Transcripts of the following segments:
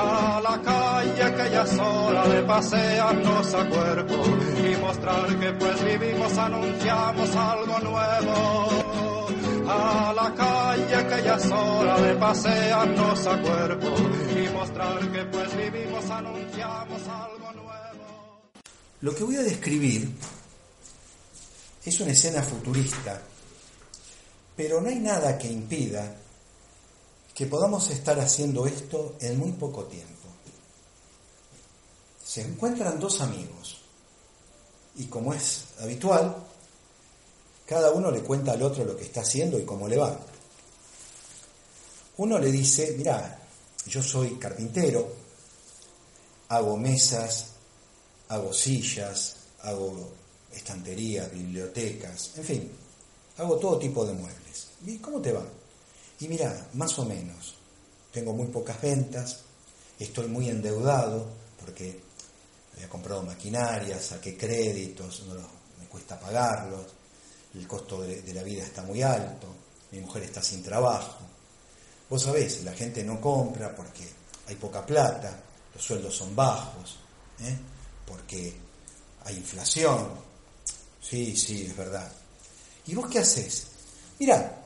a la calle que ya es hora de pasearnos a cuerpo y mostrar que pues vivimos, anunciamos algo nuevo. A la calle que ya es hora de pasearnos a cuerpo y mostrar que pues vivimos, anunciamos algo nuevo. Lo que voy a describir es una escena futurista, pero no hay nada que impida que podamos estar haciendo esto en muy poco tiempo. Se encuentran dos amigos y como es habitual, cada uno le cuenta al otro lo que está haciendo y cómo le va. Uno le dice, mira, yo soy carpintero, hago mesas, hago sillas, hago estanterías, bibliotecas, en fin, hago todo tipo de muebles. ¿Y cómo te va? Y mira, más o menos, tengo muy pocas ventas, estoy muy endeudado porque había comprado maquinaria, saqué créditos, no me cuesta pagarlos, el costo de, la vida está muy alto, mi mujer está sin trabajo. Vos sabés, la gente no compra porque hay poca plata, los sueldos son bajos, ¿eh? porque hay inflación. Sí, sí, es verdad. ¿Y vos qué haces? Mira,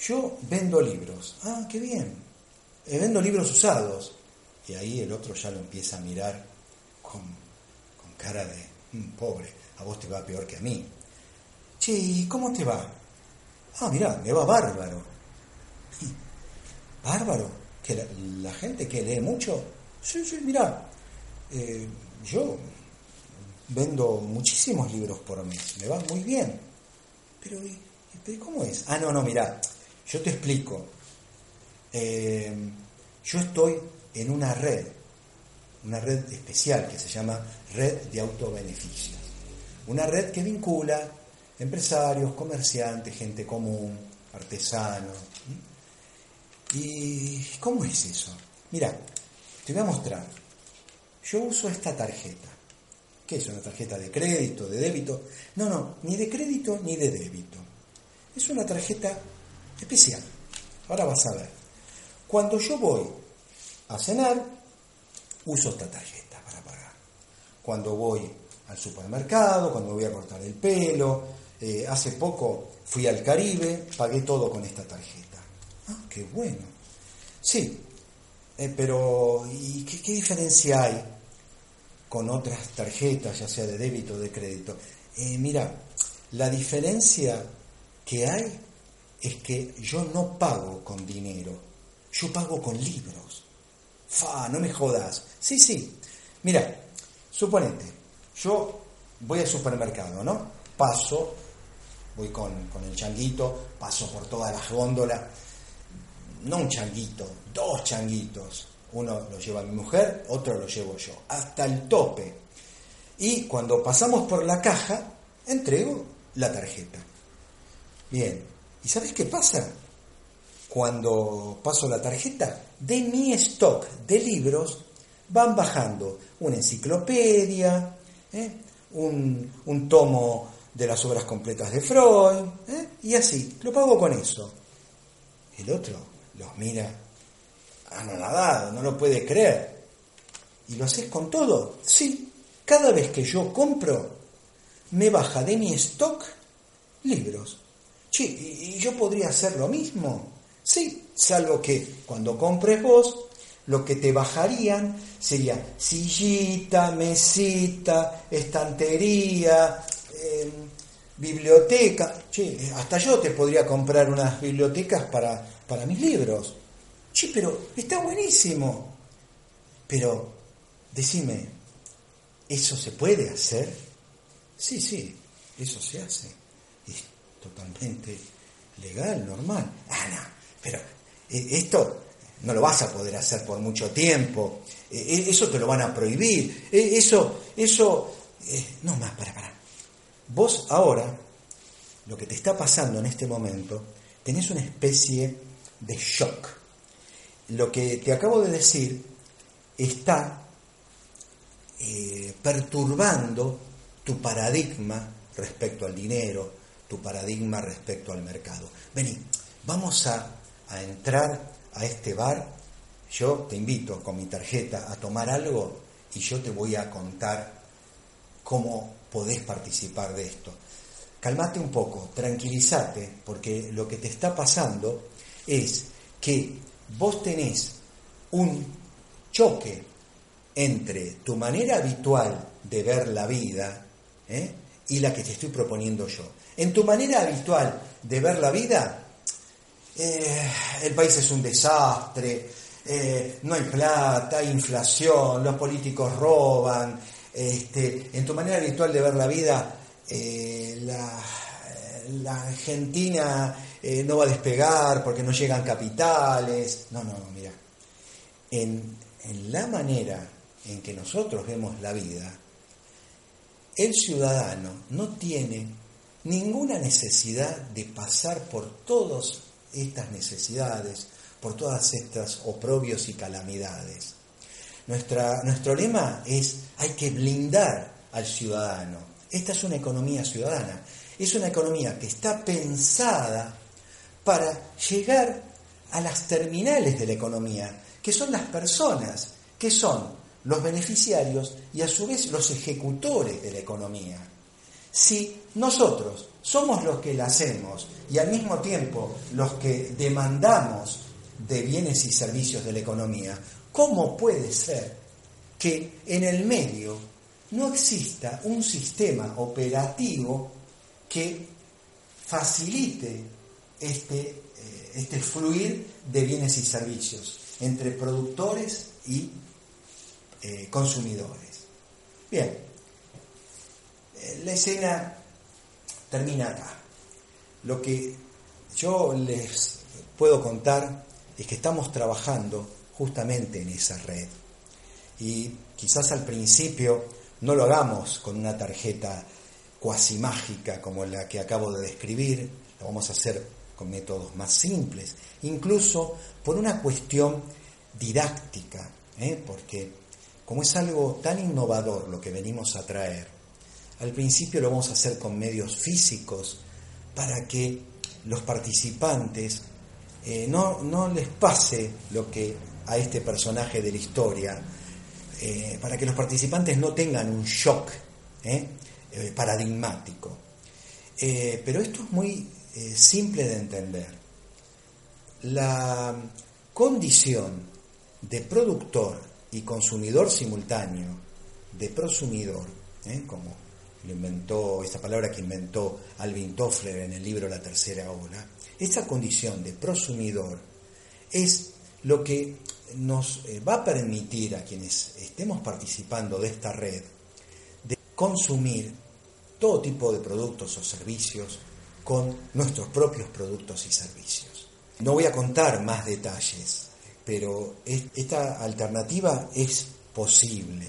yo vendo libros. Ah, qué bien. Eh, vendo libros usados. Y ahí el otro ya lo empieza a mirar con, cara de, mm, pobre, a vos te va peor que a mí. Che, ¿y cómo te va? Ah, mira, me va bárbaro. ¿Bárbaro? ¿Que la, gente que lee mucho? Sí, sí, mira, eh, yo vendo muchísimos libros por mes, me va muy bien. Pero, ¿cómo es? Ah, no, no, mira, yo te explico. Eh, yo estoy en una red, una red especial que se llama Red de Autobeneficios. Una red que vincula empresarios, comerciantes, gente común, artesanos. ¿Y cómo es eso? Mira, te voy a mostrar. Yo uso esta tarjeta. ¿Qué es una tarjeta de crédito, de débito? No, no, ni de crédito ni de débito. Es una tarjeta especial. Ahora vas a ver. Cuando yo voy a cenar, uso esta tarjeta para pagar. Cuando voy al supermercado, cuando voy a cortar el pelo, eh, hace poco fui al Caribe, pagué todo con esta tarjeta. Ah, qué bueno. Sí, eh, pero ¿y qué, diferencia hay con otras tarjetas, ya sea de débito o de crédito? Eh, mira, la diferencia que hay es que yo no pago con dinero, yo pago con libros. Fa, no me jodas. Sí, sí. Mira, suponete, yo voy al supermercado, ¿no? Paso, voy con, el changuito, paso por todas las góndolas. No un changuito, dos changuitos. Uno lo lleva mi mujer, otro lo llevo yo, hasta el tope. Y cuando pasamos por la caja, entrego la tarjeta. Bien, ¿Y sabes qué pasa? Cuando paso la tarjeta, de mi stock de libros van bajando una enciclopedia, ¿eh? un, tomo de las obras completas de Freud, ¿eh? y así, lo pago con eso. El otro los mira anonadado, no lo puede creer. ¿Y lo haces con todo? Sí, cada vez que yo compro, me baja de mi stock libros. Sí, ¿y yo podría hacer lo mismo? Sí, salvo que cuando compres vos, lo que te bajarían sería sillita, mesita, estantería, em, biblioteca. Che, hasta yo te podría comprar unas bibliotecas para, para mis libros. Sí, pero está buenísimo. Pero, decime, ¿eso se puede hacer? Sí, sí, eso se hace totalmente legal, normal. Ah, no, pero eh, esto no lo vas a poder hacer por mucho tiempo, eh, eso te lo van a prohibir, eso, eso, no más, para, para. Vos ahora, lo que te está pasando en este momento, tenés una especie de shock. Lo que te acabo de decir está eh, perturbando tu paradigma respecto al dinero, tu paradigma respecto al mercado. Vení, vamos a, a entrar a este bar, yo te invito con mi tarjeta a tomar algo y yo te voy a contar cómo podés participar de esto. Calmate un poco, tranquilízate, porque lo que te está pasando es que vos tenés un choque entre tu manera habitual de ver la vida ¿eh? Y la que te estoy proponiendo yo. En tu manera habitual de ver la vida, eh, el país es un desastre, eh, no hay plata, hay inflación, los políticos roban. Este, en tu manera habitual de ver la vida, la, la, Argentina no va a despegar porque no llegan capitales. No, no, mira. En la manera en que nosotros vemos la vida, el ciudadano no tiene ninguna necesidad de pasar por todas estas necesidades, por todas estas oprobios y calamidades. Nuestro lema es hay que blindar al ciudadano. Esta es una economía ciudadana. Es una economía que está pensada para llegar a las terminales de la economía, que son las personas, que son los beneficiarios y a su vez los ejecutores de la economía. Si nosotros somos los que la hacemos y al mismo tiempo los que demandamos de bienes y servicios de la economía, ¿cómo puede ser que en el medio no exista un sistema operativo que facilite este, eh, este fluir de bienes y servicios entre productores y eh, consumidores. Bien, eh, la escena termina acá. Lo que yo les puedo contar es que estamos trabajando justamente en esa red. Y quizás al principio no lo hagamos con una tarjeta cuasi mágica como la que acabo de describir, lo vamos a hacer con métodos más simples, incluso por una cuestión didáctica, ¿eh? porque como es algo tan innovador lo que venimos a traer, al principio lo vamos a hacer con medios físicos para que los participantes eh, no, no, les pase lo que a este personaje de la historia, eh, para que los participantes no tengan un shock ¿eh? paradigmático. pero esto es muy simple de entender. La condición de productor y consumidor simultáneo, de prosumidor, ¿eh? como lo inventó, esta palabra que inventó Alvin Toffler en el libro La Tercera Ola, esta condición de prosumidor es lo que nos eh, va a permitir a quienes estemos participando de esta red de consumir todo tipo de productos o servicios con nuestros propios productos y servicios. No voy a contar más detalles, pero esta alternativa es posible.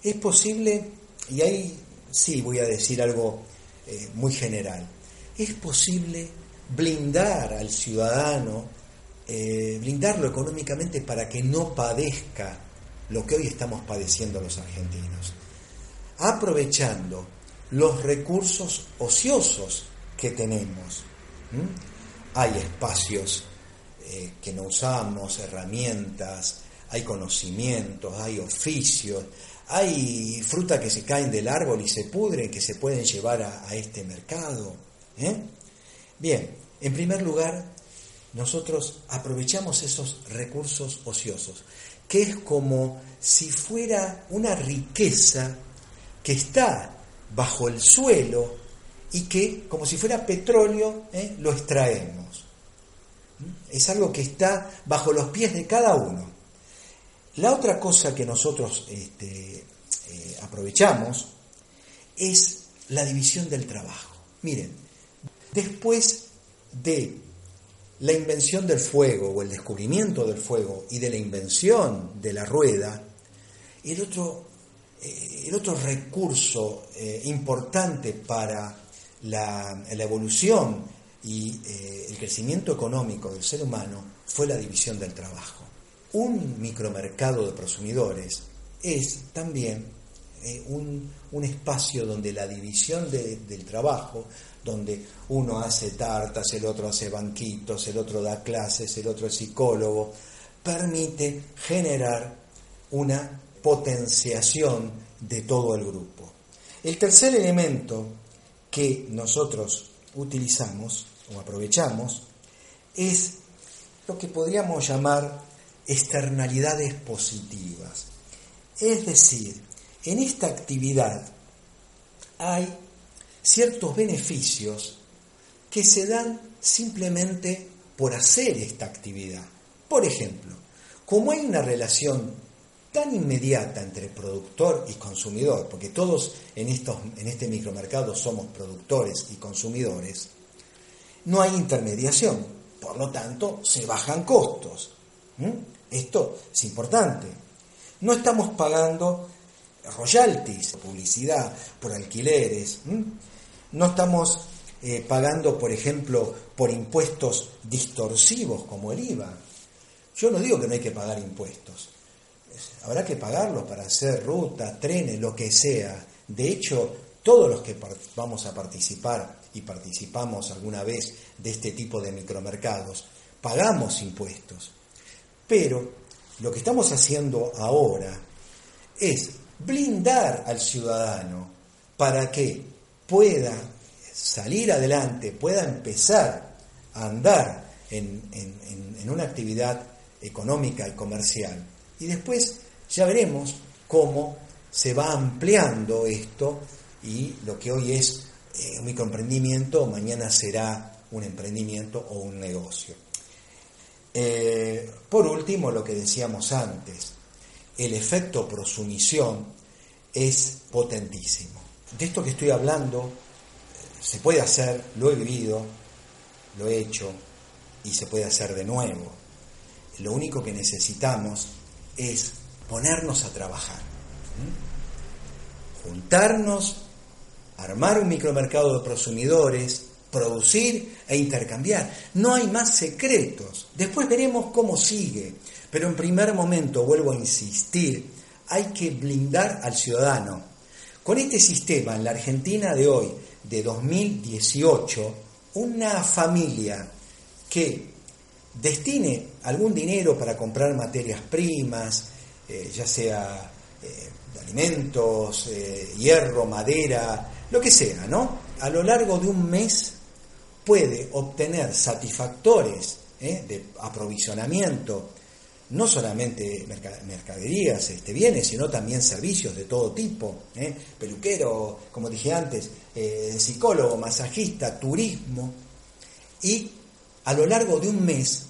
Es posible, y ahí sí voy a decir algo eh, muy general, es posible blindar al ciudadano, eh, blindarlo económicamente para que no padezca lo que hoy estamos padeciendo los argentinos, aprovechando los recursos ociosos que tenemos. Hay espacios eh, que no usamos, herramientas, hay conocimientos, hay oficios, hay fruta que se caen del árbol y se pudren que se pueden llevar a, este mercado. ¿eh? Bien, en primer lugar, nosotros aprovechamos esos recursos ociosos, que es como si fuera una riqueza que está bajo el suelo y que, como si fuera petróleo, ¿eh? lo extraemos. Es algo que está bajo los pies de cada uno. La otra cosa que nosotros este, eh, aprovechamos es la división del trabajo. Miren, después de la invención del fuego o el descubrimiento del fuego y de la invención de la rueda, el otro, eh, el otro recurso eh, importante para la, evolución y eh, el crecimiento económico del ser humano fue la división del trabajo. Un micromercado de prosumidores es también un, un, espacio donde la división del trabajo donde uno hace tartas, el otro hace banquitos, el otro da clases, el otro es psicólogo, permite generar una potenciación de todo el grupo. El tercer elemento que nosotros utilizamos o aprovechamos es lo que podríamos llamar externalidades positivas. Es decir, en esta actividad hay ciertos beneficios que se dan simplemente por hacer esta actividad. Por ejemplo, como hay una relación tan inmediata entre productor y consumidor, porque todos en, estos, en este micromercado somos productores y consumidores, no hay intermediación, por lo tanto se bajan costos. Esto es importante. No estamos pagando royalties, publicidad, por alquileres. No estamos eh, pagando, por ejemplo, por impuestos distorsivos como el IVA. Yo no digo que no hay que pagar impuestos. Habrá que pagarlos para hacer ruta, trenes, lo que sea. De hecho, todos los que vamos a participar y participamos alguna vez de este tipo de micromercados, pagamos impuestos. Pero lo que estamos haciendo ahora es blindar al ciudadano para que pueda salir adelante, pueda empezar a andar en, una actividad económica y comercial. Y después ya veremos cómo se va ampliando esto y lo que hoy es eh, un microemprendimiento, mañana será un emprendimiento o un negocio. Eh, por último, lo que decíamos antes, el efecto prosumisión es potentísimo de esto que estoy hablando eh, se puede hacer, lo he vivido, lo he hecho y se puede hacer de nuevo. Lo único que necesitamos es ponernos a trabajar, juntarnos, armar un micromercado de prosumidores, producir e intercambiar. No hay más secretos. Después veremos cómo sigue. Pero en primer momento, vuelvo a insistir, hay que blindar al ciudadano con este sistema en la Argentina de hoy, de 2018, una familia que destine algún dinero para comprar materias primas, eh, ya sea eh, alimentos, eh, hierro, madera, lo que sea, ¿no? A lo largo de un mes puede obtener satisfactores de aprovisionamiento no solamente mercaderías, este, bienes, sino también servicios de todo tipo, ¿eh? peluquero, como dije antes, eh, psicólogo, masajista, turismo, y a lo largo de un mes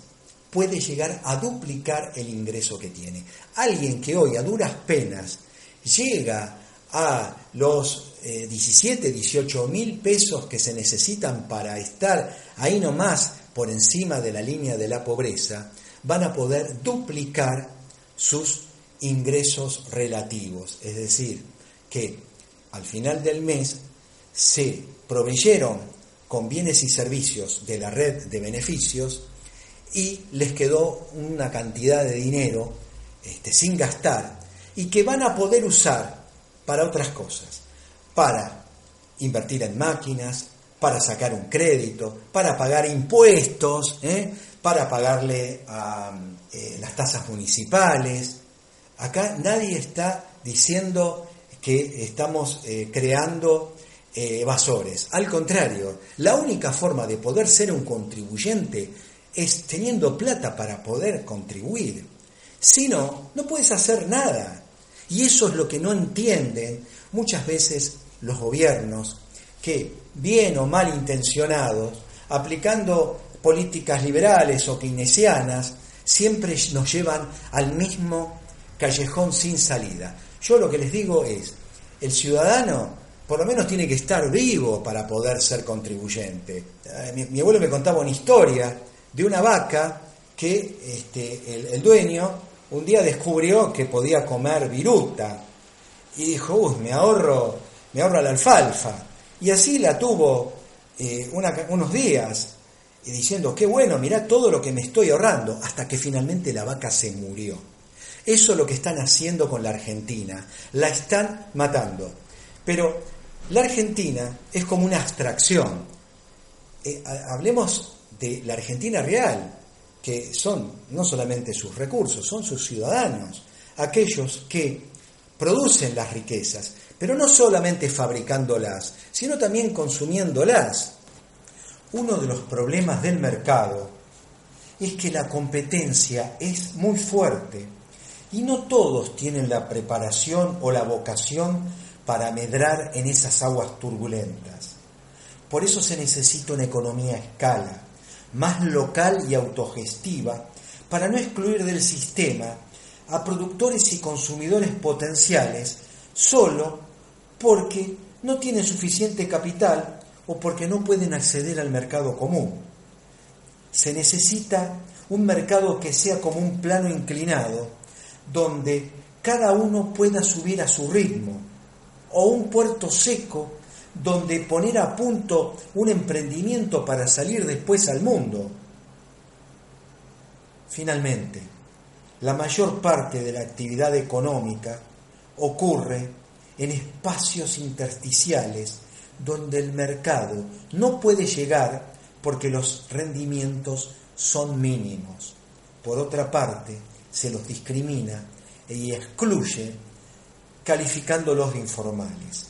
puede llegar a duplicar el ingreso que tiene. Alguien que hoy a duras penas llega a los 17, eh, 18 mil pesos que se necesitan para estar ahí nomás por encima de la línea de la pobreza, van a poder duplicar sus ingresos relativos. Es decir, que al final del mes se proveyeron con bienes y servicios de la red de beneficios y les quedó una cantidad de dinero este, sin gastar y que van a poder usar para otras cosas, para invertir en máquinas, para sacar un crédito, para pagar impuestos, ¿eh? para pagarle a eh, las tasas municipales. Acá nadie está diciendo que estamos eh, creando evasores. Al contrario, la única forma de poder ser un contribuyente es teniendo plata para poder contribuir. Si no, no puedes hacer nada. Y eso es lo que no entienden muchas veces los gobiernos que, bien o mal intencionados, aplicando políticas liberales o keynesianas siempre nos llevan al mismo callejón sin salida. Yo lo que les digo es, el ciudadano por lo menos tiene que estar vivo para poder ser contribuyente. Eh, mi, abuelo me contaba una historia de una vaca que este, el, dueño un día descubrió que podía comer viruta y dijo, uy, me ahorro, me ahorro la alfalfa. Y así la tuvo eh, unos días y diciendo, qué bueno, mirá todo lo que me estoy ahorrando, hasta que finalmente la vaca se murió. Eso es lo que están haciendo con la Argentina, la están matando. Pero la Argentina es como una abstracción. Eh, hablemos de la Argentina real, que son no solamente sus recursos, son sus ciudadanos, aquellos que producen las riquezas, pero no solamente fabricándolas, sino también consumiéndolas. Uno de los problemas del mercado es que la competencia es muy fuerte y no todos tienen la preparación o la vocación para medrar en esas aguas turbulentas. Por eso se necesita una economía a escala, más local y autogestiva, para no excluir del sistema a productores y consumidores potenciales solo porque no tienen suficiente capital o porque no pueden acceder al mercado común. Se necesita un mercado que sea como un plano inclinado, donde cada uno pueda subir a su ritmo, o un puerto seco donde poner a punto un emprendimiento para salir después al mundo. Finalmente, la mayor parte de la actividad económica ocurre en espacios intersticiales donde el mercado no puede llegar porque los rendimientos son mínimos. Por otra parte, se los discrimina y excluye calificándolos de informales.